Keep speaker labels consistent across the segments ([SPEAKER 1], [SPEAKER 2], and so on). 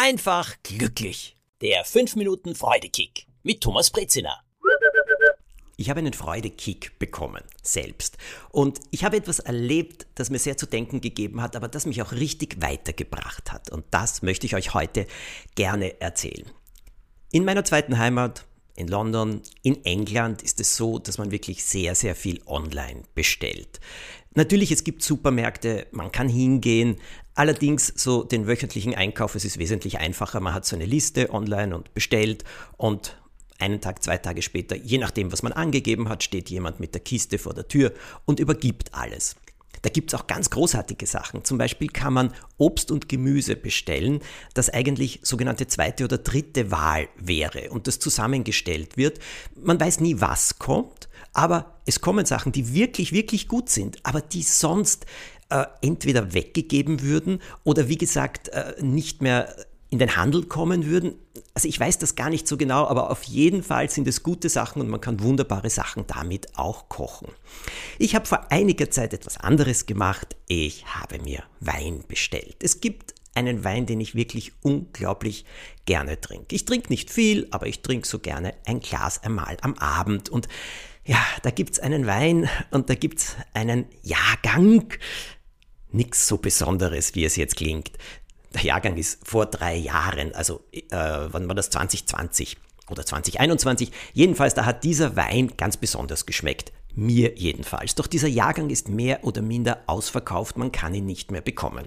[SPEAKER 1] einfach glücklich. Der 5 Minuten Freudekick mit Thomas Brezina.
[SPEAKER 2] Ich habe einen Freudekick bekommen, selbst. Und ich habe etwas erlebt, das mir sehr zu denken gegeben hat, aber das mich auch richtig weitergebracht hat. Und das möchte ich euch heute gerne erzählen. In meiner zweiten Heimat, in London, in England, ist es so, dass man wirklich sehr, sehr viel online bestellt. Natürlich, es gibt Supermärkte, man kann hingehen. Allerdings so den wöchentlichen Einkauf, es ist wesentlich einfacher. Man hat so eine Liste online und bestellt und einen Tag, zwei Tage später, je nachdem, was man angegeben hat, steht jemand mit der Kiste vor der Tür und übergibt alles. Da gibt es auch ganz großartige Sachen. Zum Beispiel kann man Obst und Gemüse bestellen, das eigentlich sogenannte zweite oder dritte Wahl wäre und das zusammengestellt wird. Man weiß nie, was kommt, aber es kommen Sachen, die wirklich, wirklich gut sind, aber die sonst äh, entweder weggegeben würden oder wie gesagt äh, nicht mehr in den Handel kommen würden. Also ich weiß das gar nicht so genau, aber auf jeden Fall sind es gute Sachen und man kann wunderbare Sachen damit auch kochen. Ich habe vor einiger Zeit etwas anderes gemacht. Ich habe mir Wein bestellt. Es gibt einen Wein, den ich wirklich unglaublich gerne trinke. Ich trinke nicht viel, aber ich trinke so gerne ein Glas einmal am Abend. Und ja, da gibt es einen Wein und da gibt es einen Jahrgang. Nichts so Besonderes, wie es jetzt klingt der Jahrgang ist vor drei Jahren, also äh, wann war das 2020 oder 2021. Jedenfalls, da hat dieser Wein ganz besonders geschmeckt. Mir jedenfalls. Doch dieser Jahrgang ist mehr oder minder ausverkauft, man kann ihn nicht mehr bekommen.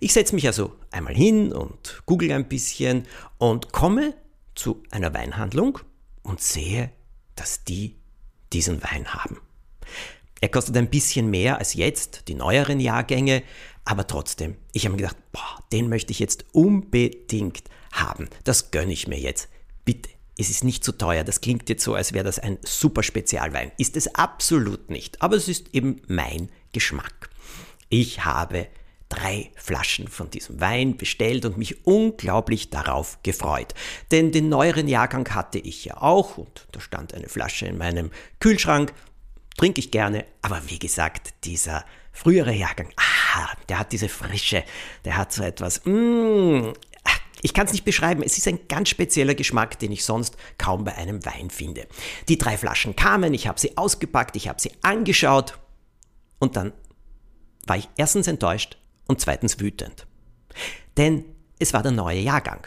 [SPEAKER 2] Ich setze mich also einmal hin und google ein bisschen und komme zu einer Weinhandlung und sehe, dass die diesen Wein haben. Er kostet ein bisschen mehr als jetzt, die neueren Jahrgänge, aber trotzdem, ich habe mir gedacht, boah, den möchte ich jetzt unbedingt haben. Das gönne ich mir jetzt. Bitte. Es ist nicht zu so teuer. Das klingt jetzt so, als wäre das ein super Spezialwein. Ist es absolut nicht. Aber es ist eben mein Geschmack. Ich habe drei Flaschen von diesem Wein bestellt und mich unglaublich darauf gefreut. Denn den neueren Jahrgang hatte ich ja auch und da stand eine Flasche in meinem Kühlschrank. Trinke ich gerne, aber wie gesagt, dieser frühere Jahrgang, ah, der hat diese Frische, der hat so etwas, mm, ich kann es nicht beschreiben, es ist ein ganz spezieller Geschmack, den ich sonst kaum bei einem Wein finde. Die drei Flaschen kamen, ich habe sie ausgepackt, ich habe sie angeschaut und dann war ich erstens enttäuscht und zweitens wütend. Denn es war der neue Jahrgang.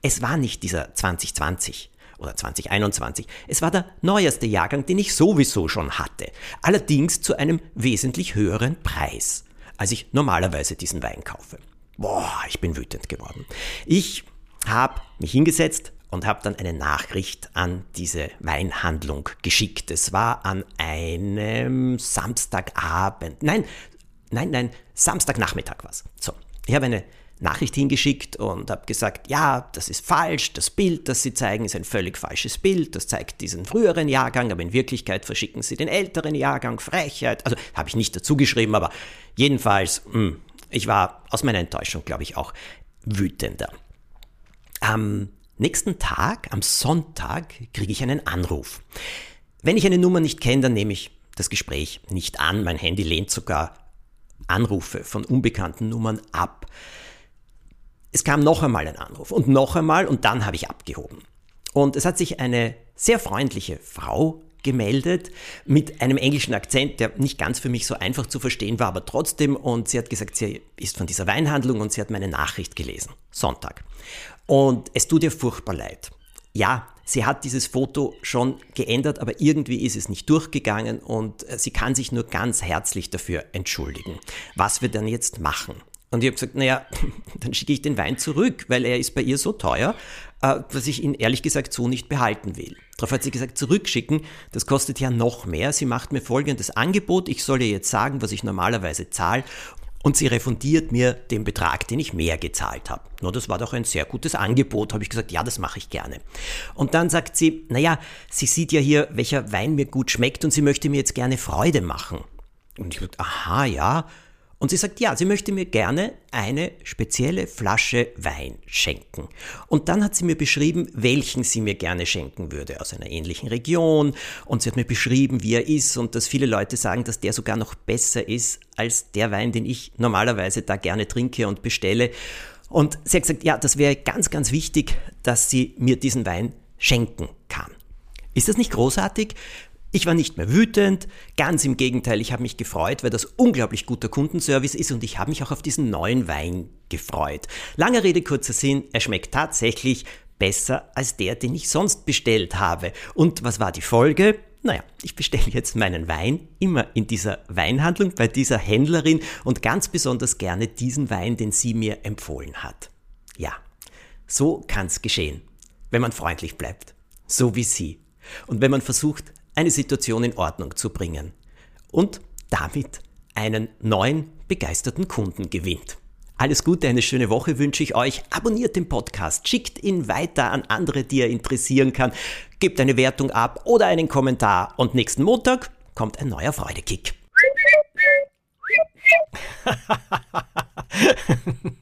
[SPEAKER 2] Es war nicht dieser 2020 oder 2021. Es war der neueste Jahrgang, den ich sowieso schon hatte. Allerdings zu einem wesentlich höheren Preis, als ich normalerweise diesen Wein kaufe. Boah, ich bin wütend geworden. Ich habe mich hingesetzt und habe dann eine Nachricht an diese Weinhandlung geschickt. Es war an einem Samstagabend. Nein, nein, nein, Samstagnachmittag war es. So, ich habe eine Nachricht hingeschickt und habe gesagt, ja, das ist falsch, das Bild, das Sie zeigen, ist ein völlig falsches Bild, das zeigt diesen früheren Jahrgang, aber in Wirklichkeit verschicken Sie den älteren Jahrgang, Frechheit. Also habe ich nicht dazu geschrieben, aber jedenfalls, mh, hm, ich war aus meiner Enttäuschung, glaube ich, auch wütender. Am nächsten Tag, am Sonntag, kriege ich einen Anruf. Wenn ich eine Nummer nicht kenne, dann nehme ich das Gespräch nicht an. Mein Handy lehnt sogar Anrufe von unbekannten Nummern ab. Es kam noch einmal ein Anruf und noch einmal und dann habe ich abgehoben. Und es hat sich eine sehr freundliche Frau gemeldet mit einem englischen Akzent, der nicht ganz für mich so einfach zu verstehen war, aber trotzdem. Und sie hat gesagt, sie ist von dieser Weinhandlung und sie hat meine Nachricht gelesen. Sonntag. Und es tut ihr furchtbar leid. Ja, sie hat dieses Foto schon geändert, aber irgendwie ist es nicht durchgegangen und sie kann sich nur ganz herzlich dafür entschuldigen. Was wir dann jetzt machen? Und ich habe gesagt, naja, dann schicke ich den Wein zurück, weil er ist bei ihr so teuer, äh, dass ich ihn ehrlich gesagt so nicht behalten will. Darauf hat sie gesagt, zurückschicken, das kostet ja noch mehr. Sie macht mir folgendes Angebot, ich soll ihr jetzt sagen, was ich normalerweise zahle und sie refundiert mir den Betrag, den ich mehr gezahlt habe. Nur das war doch ein sehr gutes Angebot, habe ich gesagt, ja, das mache ich gerne. Und dann sagt sie, naja, sie sieht ja hier, welcher Wein mir gut schmeckt und sie möchte mir jetzt gerne Freude machen. Und ich gesagt, aha, ja, und sie sagt, ja, sie möchte mir gerne eine spezielle Flasche Wein schenken. Und dann hat sie mir beschrieben, welchen sie mir gerne schenken würde, aus einer ähnlichen Region. Und sie hat mir beschrieben, wie er ist und dass viele Leute sagen, dass der sogar noch besser ist als der Wein, den ich normalerweise da gerne trinke und bestelle. Und sie hat gesagt, ja, das wäre ganz, ganz wichtig, dass sie mir diesen Wein schenken kann. Ist das nicht großartig? Ich war nicht mehr wütend, ganz im Gegenteil, ich habe mich gefreut, weil das unglaublich guter Kundenservice ist und ich habe mich auch auf diesen neuen Wein gefreut. Lange Rede, kurzer Sinn, er schmeckt tatsächlich besser als der, den ich sonst bestellt habe. Und was war die Folge? Naja, ich bestelle jetzt meinen Wein immer in dieser Weinhandlung bei dieser Händlerin und ganz besonders gerne diesen Wein, den sie mir empfohlen hat. Ja, so kann es geschehen, wenn man freundlich bleibt, so wie sie. Und wenn man versucht, eine Situation in Ordnung zu bringen und damit einen neuen begeisterten Kunden gewinnt. Alles Gute, eine schöne Woche wünsche ich euch. Abonniert den Podcast, schickt ihn weiter an andere, die er interessieren kann, gebt eine Wertung ab oder einen Kommentar und nächsten Montag kommt ein neuer Freudekick.